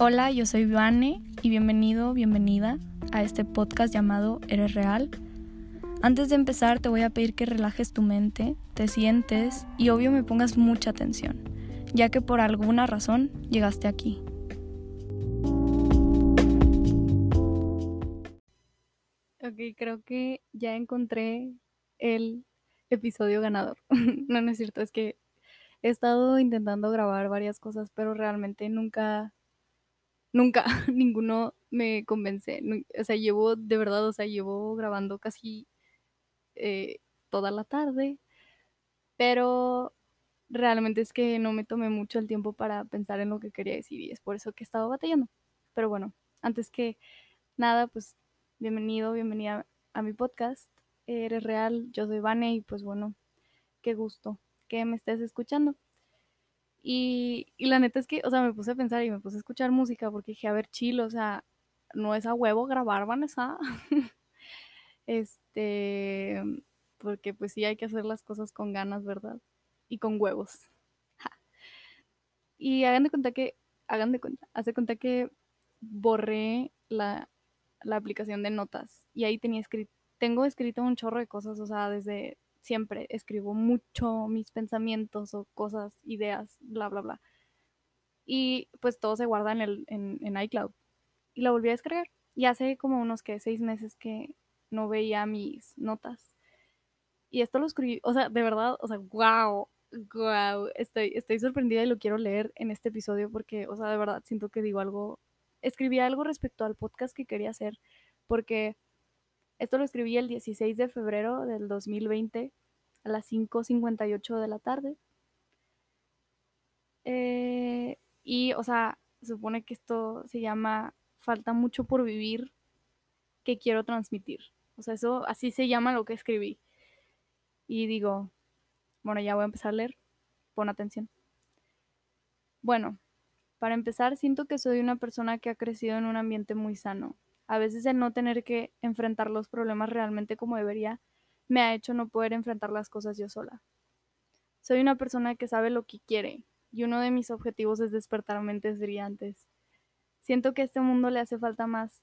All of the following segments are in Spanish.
Hola, yo soy Vane y bienvenido, bienvenida a este podcast llamado Eres Real. Antes de empezar te voy a pedir que relajes tu mente, te sientes y obvio me pongas mucha atención, ya que por alguna razón llegaste aquí. Ok, creo que ya encontré el episodio ganador. no, no es cierto, es que he estado intentando grabar varias cosas, pero realmente nunca nunca, ninguno me convence. O sea, llevo, de verdad, o sea, llevo grabando casi eh, toda la tarde, pero realmente es que no me tomé mucho el tiempo para pensar en lo que quería decir y es por eso que he estado batallando. Pero bueno, antes que nada, pues bienvenido, bienvenida a mi podcast. Eres real, yo soy Vane y pues bueno, qué gusto que me estés escuchando. Y, la neta es que, o sea, me puse a pensar y me puse a escuchar música porque dije, a ver, chill, o sea, no es a huevo grabar, Vanessa. este, porque pues sí hay que hacer las cosas con ganas, ¿verdad? Y con huevos. Y hagan de cuenta que, hagan de cuenta, hace cuenta que borré la, la aplicación de notas y ahí tenía escrito, tengo escrito un chorro de cosas, o sea, desde siempre escribo mucho mis pensamientos o cosas, ideas, bla, bla, bla. Y pues todo se guarda en, el, en, iCloud. Y lo volví a descargar. Y hace como unos que seis meses que no veía mis notas. Y esto lo escribí, o sea, de verdad, o sea, wow, wow, estoy, estoy sorprendida y lo quiero leer en este episodio porque, o sea, de verdad siento que digo algo, escribí algo respecto al podcast que quería hacer, porque esto lo escribí el 16 de febrero del 2020 a las 5.58 de la tarde. Eh, y, o sea, supone que esto se llama Falta mucho por vivir que quiero transmitir. O sea, eso así se llama lo que escribí. Y digo, bueno, ya voy a empezar a leer. Pon atención. Bueno, para empezar, siento que soy una persona que ha crecido en un ambiente muy sano. A veces el no tener que enfrentar los problemas realmente como debería me ha hecho no poder enfrentar las cosas yo sola. Soy una persona que sabe lo que quiere y uno de mis objetivos es despertar mentes brillantes. Siento que a este mundo le hace falta más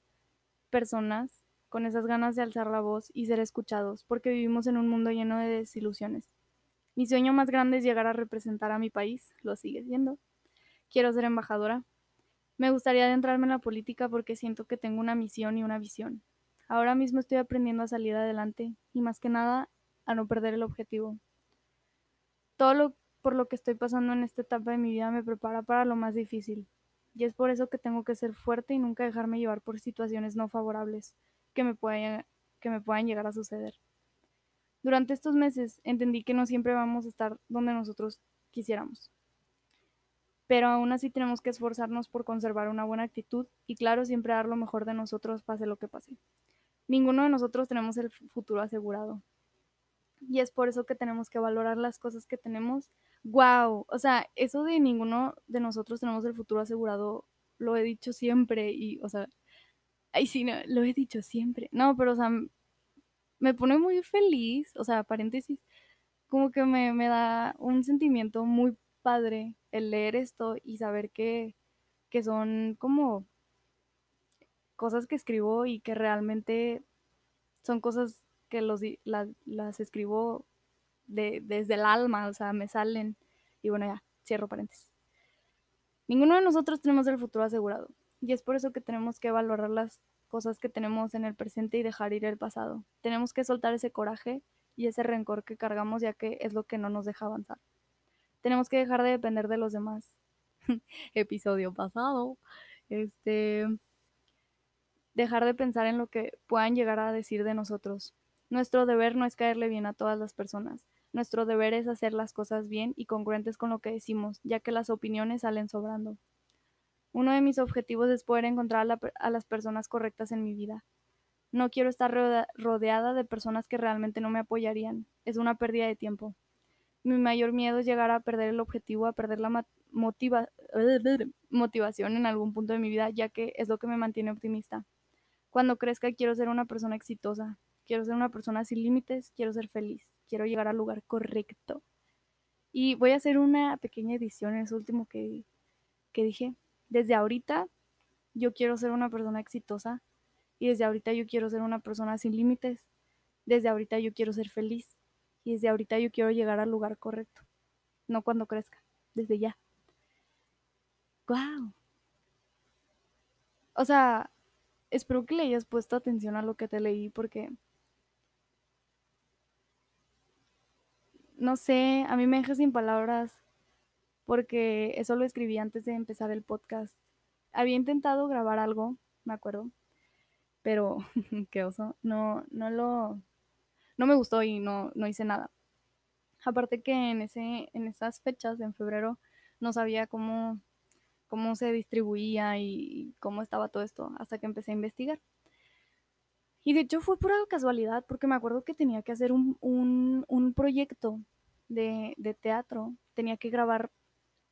personas con esas ganas de alzar la voz y ser escuchados, porque vivimos en un mundo lleno de desilusiones. Mi sueño más grande es llegar a representar a mi país, lo sigue siendo. Quiero ser embajadora. Me gustaría adentrarme en la política porque siento que tengo una misión y una visión. Ahora mismo estoy aprendiendo a salir adelante y más que nada a no perder el objetivo. Todo lo por lo que estoy pasando en esta etapa de mi vida me prepara para lo más difícil. Y es por eso que tengo que ser fuerte y nunca dejarme llevar por situaciones no favorables que me puedan, que me puedan llegar a suceder. Durante estos meses entendí que no siempre vamos a estar donde nosotros quisiéramos. Pero aún así tenemos que esforzarnos por conservar una buena actitud y claro, siempre dar lo mejor de nosotros pase lo que pase. Ninguno de nosotros tenemos el futuro asegurado. Y es por eso que tenemos que valorar las cosas que tenemos. ¡Wow! O sea, eso de ninguno de nosotros tenemos el futuro asegurado, lo he dicho siempre y, o sea, ay, sí, no, lo he dicho siempre. No, pero, o sea, me pone muy feliz, o sea, paréntesis, como que me, me da un sentimiento muy padre el leer esto y saber que, que son como cosas que escribo y que realmente son cosas que los, las escribo de, desde el alma, o sea, me salen. Y bueno, ya, cierro paréntesis. Ninguno de nosotros tenemos el futuro asegurado. Y es por eso que tenemos que valorar las cosas que tenemos en el presente y dejar ir el pasado. Tenemos que soltar ese coraje y ese rencor que cargamos ya que es lo que no nos deja avanzar. Tenemos que dejar de depender de los demás. Episodio pasado. Este, dejar de pensar en lo que puedan llegar a decir de nosotros. Nuestro deber no es caerle bien a todas las personas. Nuestro deber es hacer las cosas bien y congruentes con lo que decimos, ya que las opiniones salen sobrando. Uno de mis objetivos es poder encontrar a, las personas correctas en mi vida. No quiero estar rodeada de personas que realmente no me apoyarían. Es una pérdida de tiempo. Mi mayor miedo es llegar a perder el objetivo, a perder la motivación en algún punto de mi vida, ya que es lo que me mantiene optimista. Cuando crezca quiero ser una persona exitosa, quiero ser una persona sin límites, quiero ser feliz, quiero llegar al lugar correcto. Y voy a hacer una pequeña edición, es último que, que dije. Desde ahorita yo quiero ser una persona exitosa y desde ahorita yo quiero ser una persona sin límites. Desde ahorita yo quiero ser feliz y desde ahorita yo quiero llegar al lugar correcto. No cuando crezca, desde ya. ¡Wow! O sea, espero que le hayas puesto atención a lo que te leí porque no sé, a mí me deja sin palabras porque eso lo escribí antes de empezar el podcast. Había intentado grabar algo, me acuerdo, pero qué oso, no, no lo, no me gustó y no, no hice nada. Aparte que en, ese, en esas fechas, en febrero, no sabía cómo, cómo se distribuía y cómo estaba todo esto hasta que empecé a investigar. Y de hecho fue pura casualidad porque me acuerdo que tenía que hacer un, un, un proyecto de, de, teatro. Tenía que grabar,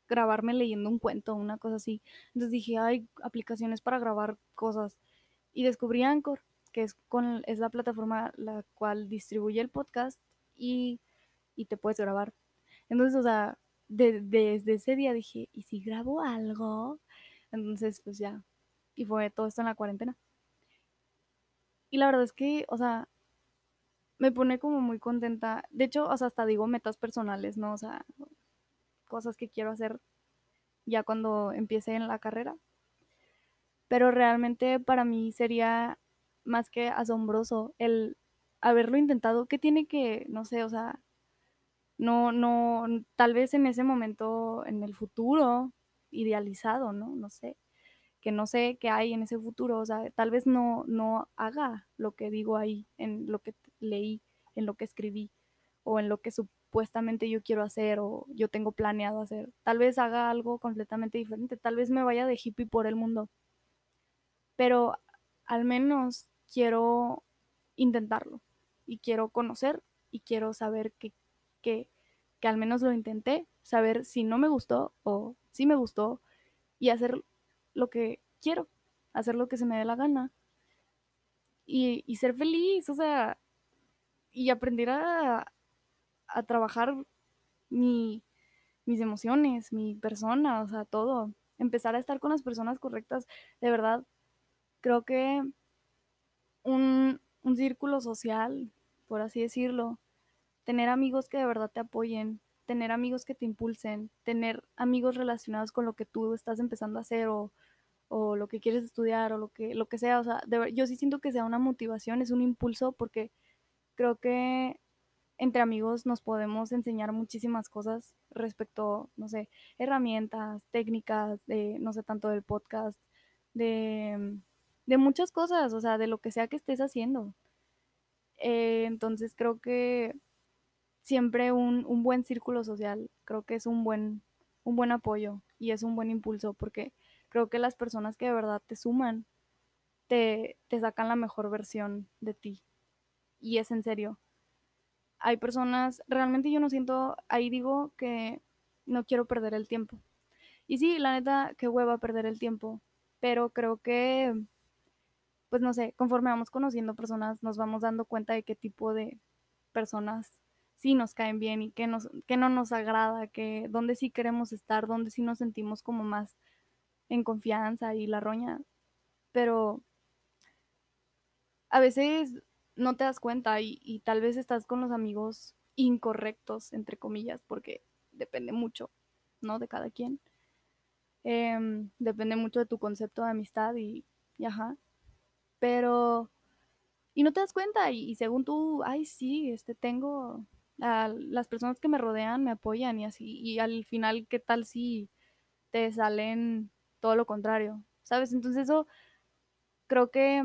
grabarme leyendo un cuento, una cosa así. Entonces dije, hay aplicaciones para grabar cosas. Y descubrí Anchor, que es, con, es la plataforma la cual distribuye el podcast y, y te puedes grabar. Entonces, o sea, de, desde ese día dije, ¿y si grabo algo? Entonces, pues ya. Y fue todo esto en la cuarentena. Y la verdad es que, o sea, me pone como muy contenta. De hecho, o sea, hasta digo metas personales, ¿no? O sea, cosas que quiero hacer ya cuando empiece en la carrera. Pero realmente para mí sería más que asombroso el haberlo intentado. ¿Qué tiene que, no sé, o sea, no, no, tal vez en ese momento, en el futuro, idealizado, ¿no? No sé que no sé qué hay en ese futuro, o sea, tal vez no, no haga lo que digo ahí, en lo que leí, en lo que escribí, o en lo que supuestamente yo quiero hacer o yo tengo planeado hacer. Tal vez haga algo completamente diferente, tal vez me vaya de hippie por el mundo, pero al menos quiero intentarlo y quiero conocer y quiero saber que, que, que al menos lo intenté, saber si no me gustó o si me gustó y hacer lo que quiero, hacer lo que se me dé la gana y, y ser feliz, o sea, y aprender a, a trabajar mi, mis emociones, mi persona, o sea, todo. Empezar a estar con las personas correctas. De verdad, creo que un, un círculo social, por así decirlo, tener amigos que de verdad te apoyen, tener amigos que te impulsen, tener amigos relacionados con lo que tú estás empezando a hacer o, o lo que quieres estudiar o lo que, lo que sea. O sea, de, yo sí siento que sea una motivación, es un impulso porque creo que entre amigos nos podemos enseñar muchísimas cosas respecto, no sé, herramientas, técnicas, de, no sé, tanto del podcast, de, de muchas cosas, o sea, de lo que sea que estés haciendo. Eh, entonces creo que siempre un, un, buen círculo social, creo que es un buen, un buen apoyo y es un buen impulso porque creo que las personas que de verdad te suman, te, te sacan la mejor versión de ti. Y es en serio. Hay personas, realmente yo no siento, ahí digo que no quiero perder el tiempo. Y sí, la neta, qué hueva perder el tiempo. Pero creo que, pues no sé, conforme vamos conociendo personas, nos vamos dando cuenta de qué tipo de personas sí nos caen bien y que, nos, que no nos agrada, que dónde sí queremos estar, dónde sí nos sentimos como más en confianza y la roña. Pero a veces no te das cuenta y, tal vez estás con los amigos incorrectos, entre comillas, porque depende mucho, ¿no? De cada quien. Eh, depende mucho de tu concepto de amistad y, y ajá. Pero, y no te das cuenta y, según tú, ay, sí, este, tengo las personas que me rodean me apoyan y así, y al final, ¿qué tal si te salen todo lo contrario? ¿Sabes? Entonces eso creo que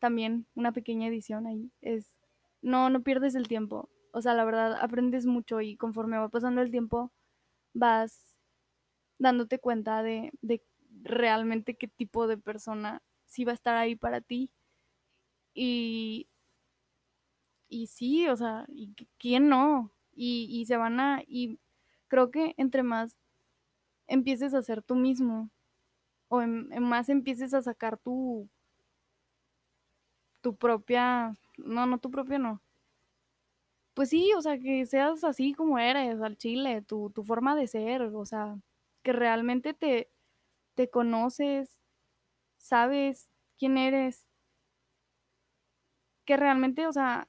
también una pequeña edición ahí es, no, no pierdes el tiempo. O sea, la verdad, aprendes mucho y conforme va pasando el tiempo, vas dándote cuenta de, de realmente qué tipo de persona sí va a estar ahí para ti. Y, y sí, o sea, ¿y quién no? Y, y se van a, y creo que entre más empieces a ser tú mismo, o en, en más empieces a sacar tu, tu propia, no, no tu propia, no. Pues sí, o sea, que seas así como eres, al chile, tu, tu forma de ser, o sea, que realmente te, te conoces sabes quién eres, que realmente, o sea,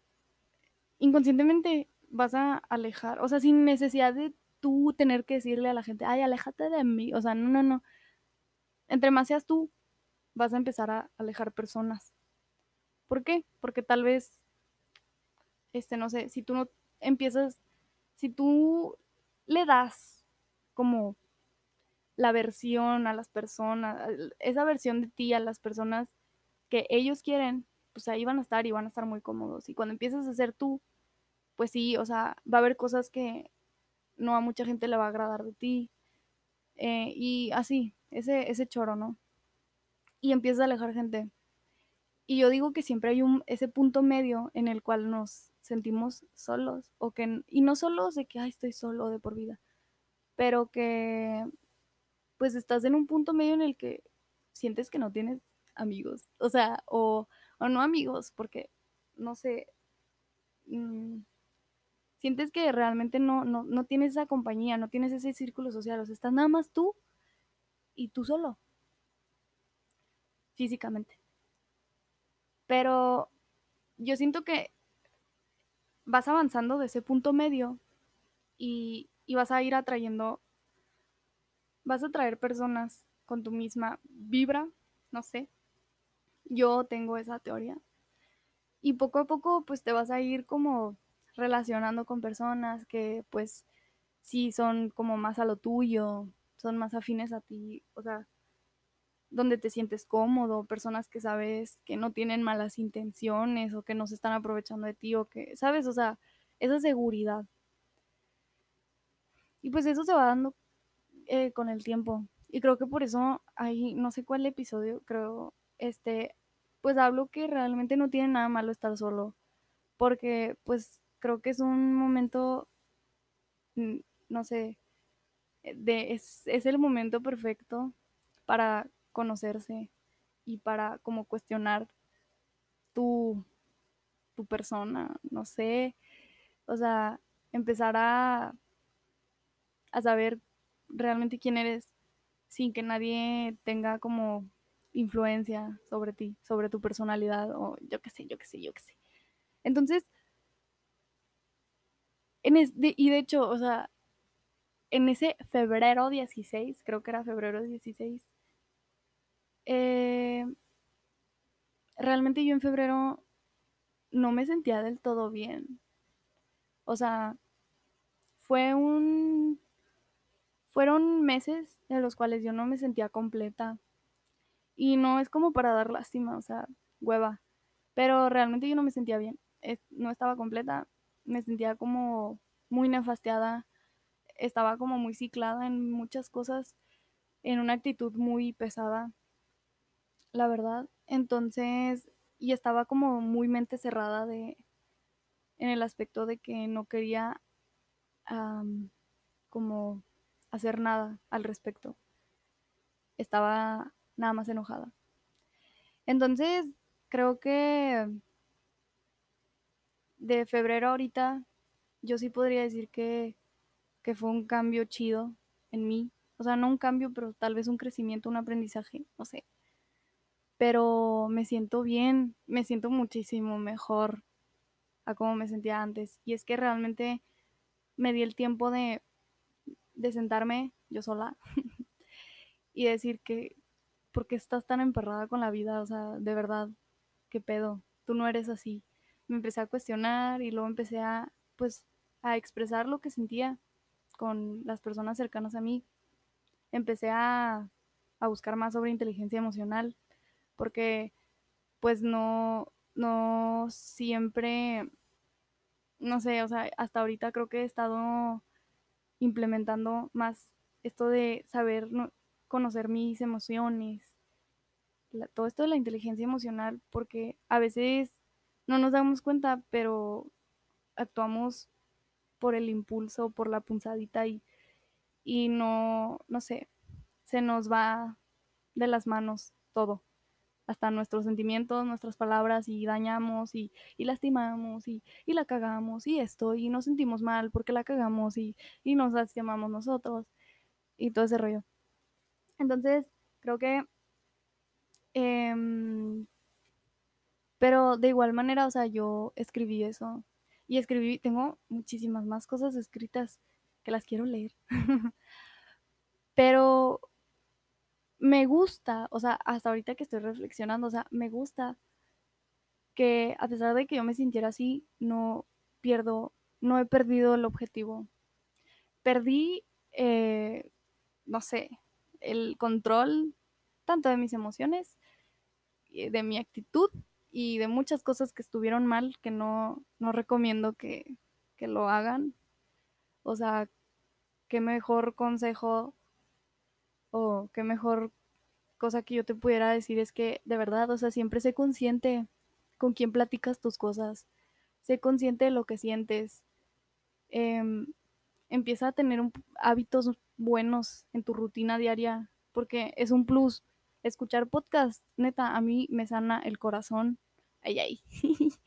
inconscientemente vas a alejar, o sea, sin necesidad de tú tener que decirle a la gente, ay, aléjate de mí, o sea, no, no, no. Entre más seas tú, vas a empezar a alejar personas. ¿Por qué? Porque tal vez, este, no sé, si tú no empiezas, si tú le das como la versión a las personas, esa versión de ti a las personas que ellos quieren, pues ahí van a estar y van a estar muy cómodos. Y cuando empiezas a ser tú, pues sí, o sea, va a haber cosas que no a mucha gente le va a agradar de ti. Eh, y así, ese, ese choro, ¿no? Y empiezas a alejar gente. Y yo digo que siempre hay un, ese punto medio en el cual nos sentimos solos. O que, y no solo de que, ay, estoy solo de por vida. Pero que, pues estás en un punto medio en el que sientes que no tienes amigos. O sea, o, o no amigos, porque, no sé, mmm, sientes que realmente no, no, no tienes esa compañía, no tienes ese círculo social, o sea, estás nada más tú y tú solo, físicamente. Pero yo siento que vas avanzando de ese punto medio y, y vas a ir atrayendo, vas a atraer personas con tu misma vibra, no sé. Yo tengo esa teoría. Y poco a poco pues te vas a ir como relacionando con personas que pues sí son como más a lo tuyo, son más afines a ti, o sea, donde te sientes cómodo, personas que sabes que no tienen malas intenciones o que no se están aprovechando de ti o que, ¿sabes? O sea, esa seguridad. Y pues eso se va dando eh, con el tiempo. Y creo que por eso hay, no sé cuál episodio, creo, este, pues hablo que realmente no tiene nada malo estar solo. Porque pues creo que es un momento, mm, no sé, eh, de, es, es el momento perfecto para conocerse y para como cuestionar tu, tu persona, no sé, o sea, empezar a, a saber realmente quién eres sin que nadie tenga como influencia sobre ti, sobre tu personalidad o yo qué sé, yo qué sé, yo qué sé. Entonces, en y de hecho, o sea, en ese febrero 16, creo que era febrero 16, eh, realmente yo en febrero no me sentía del todo bien. O sea, fue un... Fueron meses en los cuales yo no me sentía completa. Y no es como para dar lástima, o sea, hueva. Pero realmente yo no me sentía bien. no estaba completa me sentía como muy nefasteada, estaba como muy ciclada en muchas cosas, en una actitud muy pesada, la verdad. Entonces, y estaba como muy mente cerrada de, en el aspecto de que no quería como hacer nada al respecto. Estaba nada más enojada. Entonces, creo que de febrero ahorita, yo sí podría decir que, que fue un cambio chido en mí. O sea, no un cambio, pero tal vez un crecimiento, un aprendizaje, no sé. Pero me siento bien, me siento muchísimo mejor a como me sentía antes. Y es que realmente me di el tiempo de, de sentarme yo sola y decir que, ¿por qué estás tan emperrada con la vida? O sea, de verdad, ¿qué pedo? Tú no eres así me empecé a cuestionar y luego empecé a, pues, a expresar lo que sentía con las personas cercanas a mí. Empecé a, a buscar más sobre inteligencia emocional porque pues no, no siempre, no sé, o sea, hasta ahorita creo que he estado implementando más esto de saber conocer mis emociones, todo esto de la inteligencia emocional, porque a veces no nos damos cuenta, pero actuamos por el impulso, por la punzadita y, y no, no sé, se nos va de las manos todo, hasta nuestros sentimientos, nuestras palabras y dañamos y, y lastimamos y, y, la cagamos y esto y nos sentimos mal porque la cagamos y, y nos lastimamos nosotros y todo ese rollo. Entonces, creo que Em, pero de igual manera, o sea, yo escribí eso. Y escribí, tengo muchísimas más cosas escritas que las quiero leer. Pero me gusta, o sea, hasta ahorita que estoy reflexionando, o sea, me gusta que a pesar de que yo me sintiera así, no pierdo, no he perdido el objetivo. Perdí, eh, no sé, el control tanto de mis emociones, de mi actitud y de muchas cosas que estuvieron mal que no, no recomiendo que, que lo hagan. O sea, qué mejor consejo o qué mejor cosa que yo te pudiera decir es que de verdad, o sea, siempre sé consciente con quién platicas tus cosas, sé consciente de lo que sientes, em, empieza a tener hábitos buenos en tu rutina diaria, porque es un plus. Escuchar podcast, neta, a mí me sana el corazón. Ay, ay.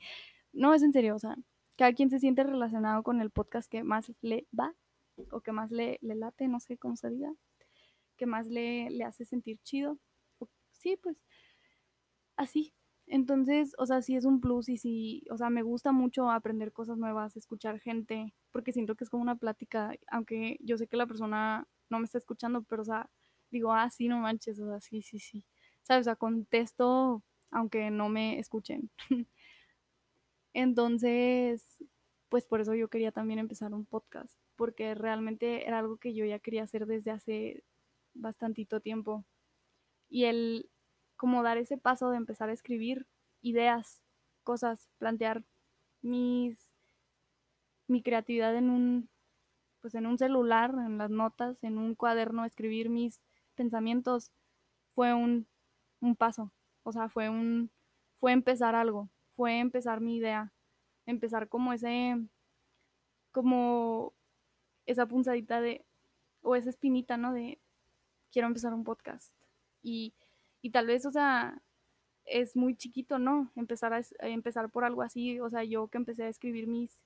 no, es en serio, o sea, cada quien se siente relacionado con el podcast que más le va o que más le, le late, no sé cómo se diga que más le, le hace sentir chido. Sí, pues así. Entonces, o sea, sí es un plus y sí, o sea, me gusta mucho aprender cosas nuevas, escuchar gente, porque siento que es como una plática, aunque yo sé que la persona no me está escuchando, pero, o sea, digo, ah, sí, no manches, o sea, sí, sí, sí. ¿Sabes? O sea, contesto aunque no me escuchen. Entonces, pues por eso yo quería también empezar un podcast, porque realmente era algo que yo ya quería hacer desde hace bastantito tiempo. Y el como dar ese paso de empezar a escribir ideas, cosas, plantear mis mi creatividad en un pues en un celular, en las notas, en un cuaderno, escribir mis pensamientos fue un, un paso. O sea, fue un fue empezar algo, fue empezar mi idea, empezar como ese como esa punzadita de o esa espinita, ¿no? De quiero empezar un podcast. Y, y tal vez, o sea, es muy chiquito, ¿no? Empezar, a, empezar por algo así, o sea, yo que empecé a escribir mis,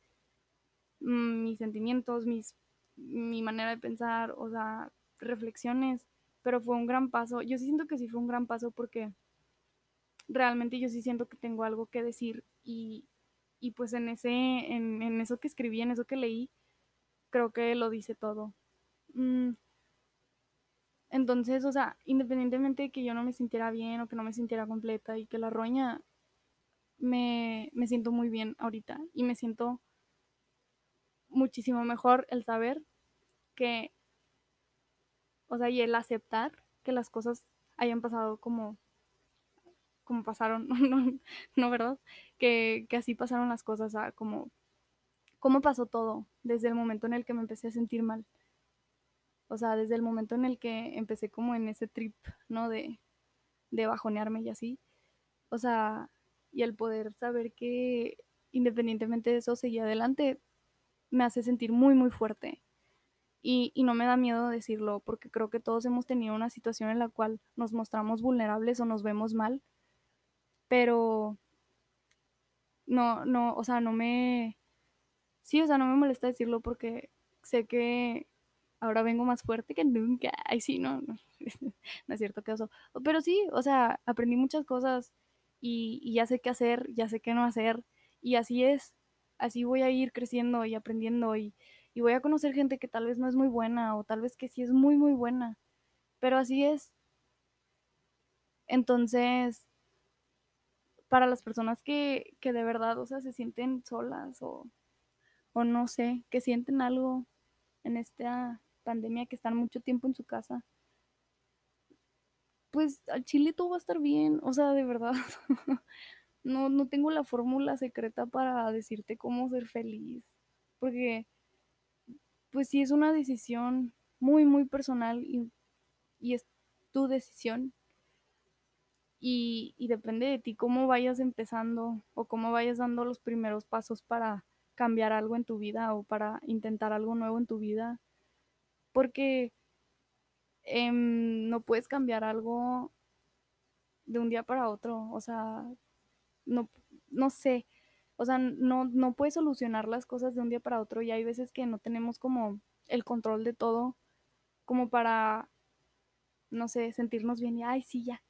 mm, mis sentimientos, mis, mi manera de pensar, o sea, reflexiones, pero fue un gran paso. Yo sí siento que sí fue un gran paso porque realmente yo sí siento que tengo algo que decir y, y pues en ese, en, en, eso que escribí, en eso que leí, creo que lo dice todo. Mm, entonces, o sea, independientemente de que yo no me sintiera bien o que no me sintiera completa y que la roña, me, me siento muy bien ahorita y me siento muchísimo mejor el saber que, o sea, y el aceptar que las cosas hayan pasado como, como pasaron, no, no, ¿verdad? Que, que, así pasaron las cosas, sea, como, cómo pasó todo desde el momento en el que me empecé a sentir mal. O sea, desde el momento en el que empecé como en ese trip, ¿no? De, de bajonearme y así. O sea, y el poder saber que independientemente de eso seguía adelante, me hace sentir muy, muy fuerte. Y, y, no me da miedo decirlo, porque creo que todos hemos tenido una situación en la cual nos mostramos vulnerables o nos vemos mal, pero no, no, o sea, no me, sí, o sea, no me molesta decirlo porque sé que ahora vengo más fuerte que nunca. Ay, sí, no, no, no es cierto eso. Pero sí, o sea, aprendí muchas cosas y, y, ya sé qué hacer, ya sé qué no hacer. Y así es, así voy a ir creciendo y aprendiendo y, y voy a conocer gente que tal vez no es muy buena o tal vez que sí es muy, muy buena. Pero así es. Entonces, para las personas que, que de verdad, o sea, se sienten solas o, o no sé, que sienten algo en esta pandemia, que están mucho tiempo en su casa, pues al chile todo va a estar bien, o sea, de verdad. no, no tengo la fórmula secreta para decirte cómo ser feliz, porque pues sí es una decisión muy, muy personal y, y es tu decisión. Y, y, depende de ti cómo vayas empezando o cómo vayas dando los primeros pasos para cambiar algo en tu vida o para intentar algo nuevo en tu vida porque eh, no puedes cambiar algo de un día para otro, o sea, no, no sé, o sea, no, no puedes solucionar las cosas de un día para otro y hay veces que no tenemos como el control de todo como para, no sé, sentirnos bien y, ay, sí, ya,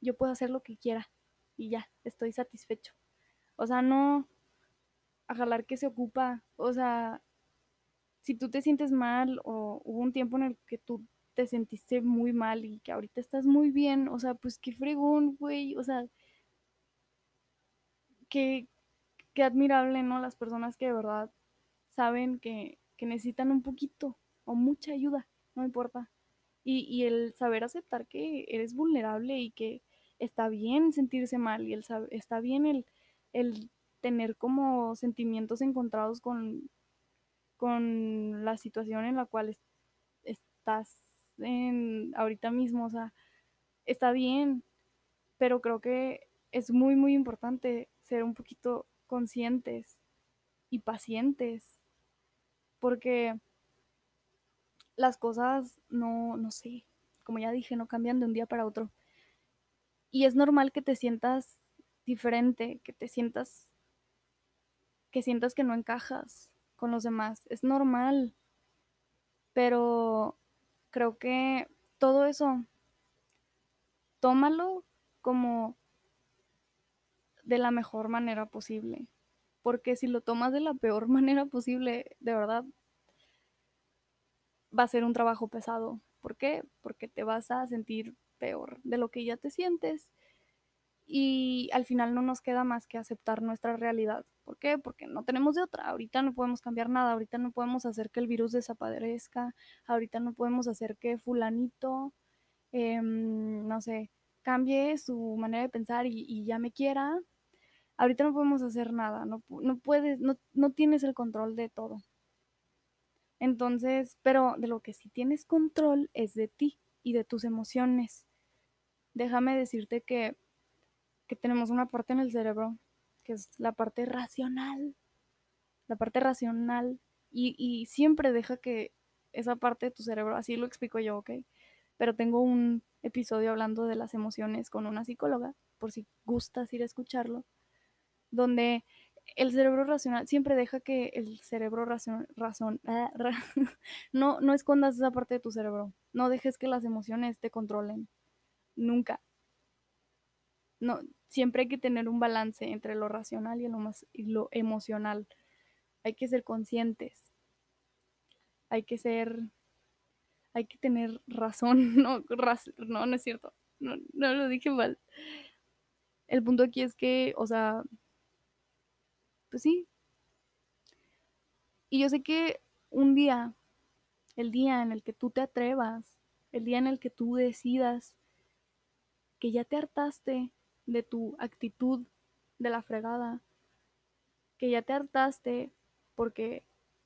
yo puedo hacer lo que quiera y ya, estoy satisfecho. O sea, no a jalar que se ocupa, o sea, si tú te sientes mal o hubo un tiempo en el que tú te sentiste muy mal y que ahorita estás muy bien, o sea, pues qué fregón, güey, o sea, qué, qué admirable, ¿no? Las personas que de verdad saben que, que necesitan un poquito o mucha ayuda, no importa. Y, y, el saber aceptar que eres vulnerable y que está bien sentirse mal y el, está bien el, el tener como sentimientos encontrados con, con la situación en la cual estás en, ahorita mismo, o sea, está bien, pero creo que es muy, muy importante ser un poquito conscientes y pacientes, porque las cosas no, no sé, como ya dije, no cambian de un día para otro. Y es normal que te sientas diferente, que te sientas, que sientas que no encajas con los demás. Es normal. Pero creo que todo eso, tómalo como de la mejor manera posible. Porque si lo tomas de la peor manera posible, de verdad, va a ser un trabajo pesado. ¿Por qué? Porque te vas a sentir peor de lo que ya te sientes y al final no nos queda más que aceptar nuestra realidad. ¿Por qué? Porque no tenemos de otra. Ahorita no podemos cambiar nada, ahorita no podemos hacer que el virus desaparezca, ahorita no podemos hacer que fulanito, eh, no sé, cambie su manera de pensar y, y, ya me quiera. Ahorita no podemos hacer nada, no, no puedes, no, no tienes el control de todo. Entonces, pero de lo que sí tienes control es de ti y de tus emociones. Déjame decirte que que tenemos una parte en el cerebro que es la parte racional, la parte racional, y, y siempre deja que esa parte de tu cerebro, así lo explico yo, ¿ok? Pero tengo un episodio hablando de las emociones con una psicóloga, por si gustas ir a escucharlo, donde el cerebro racional siempre deja que el cerebro razón, razón ah, no, no escondas esa parte de tu cerebro, no dejes que las emociones te controlen, nunca. No, siempre hay que tener un balance entre lo racional y lo, más, y lo emocional. Hay que ser conscientes. Hay que ser, hay que tener razón. No, no, no es cierto. No, no lo dije mal. El punto aquí es que, o sea, pues sí. Y yo sé que un día, el día en el que tú te atrevas, el día en el que tú decidas que ya te hartaste de tu actitud de la fregada, que ya te hartaste porque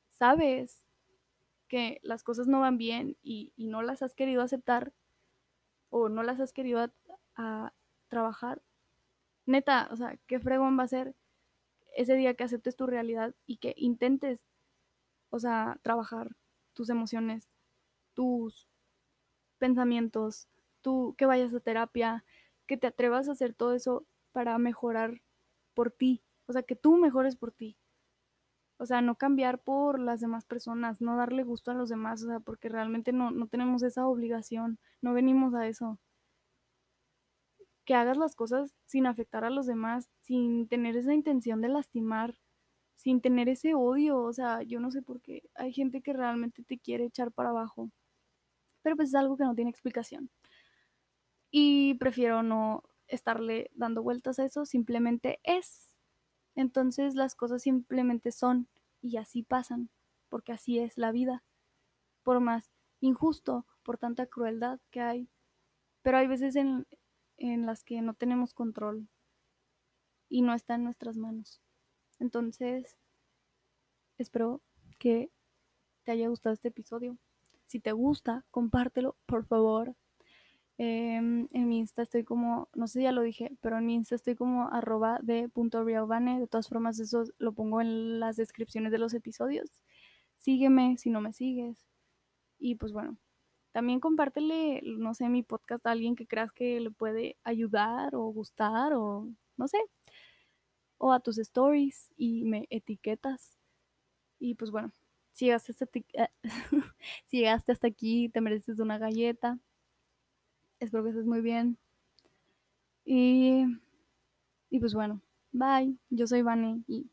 sabes que las cosas no van bien y, y no las has querido aceptar o no las has querido a, trabajar. Neta, o sea, qué fregón va a ser ese día que aceptes tu realidad y que intentes, o sea, trabajar tus emociones, tus pensamientos, tú que vayas a terapia, que te atrevas a hacer todo eso para mejorar por ti, o sea, que tú mejores por ti. O sea, no cambiar por las demás personas, no darle gusto a los demás, o sea, porque realmente no, no tenemos esa obligación, no venimos a eso. Que hagas las cosas sin afectar a los demás, sin tener esa intención de lastimar, sin tener ese odio, o sea, yo no sé por qué hay gente que realmente te quiere echar para abajo, pero pues es algo que no tiene explicación y prefiero no estarle dando vueltas a eso, simplemente es. Entonces las cosas simplemente son y así pasan, porque así es la vida. Por más injusto, por tanta crueldad que hay, pero hay veces en, en las que no tenemos control y no está en nuestras manos. Entonces, espero que te haya gustado este episodio. Si te gusta, compártelo, por favor. Eh, en mi Insta estoy como, no sé ya lo dije, pero en mi Insta estoy como arroba de. De todas formas, eso lo pongo en las descripciones de los episodios. Sígueme si no me sigues. Y pues bueno, también compártele, no sé, mi podcast a alguien que creas que le puede ayudar o gustar o no sé. O a tus stories y me etiquetas. Y pues bueno, si llegaste hasta, si llegaste hasta aquí, te mereces una galleta. Espero que estés muy bien. Y, y pues bueno, bye. Yo soy Vane y,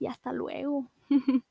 y hasta luego.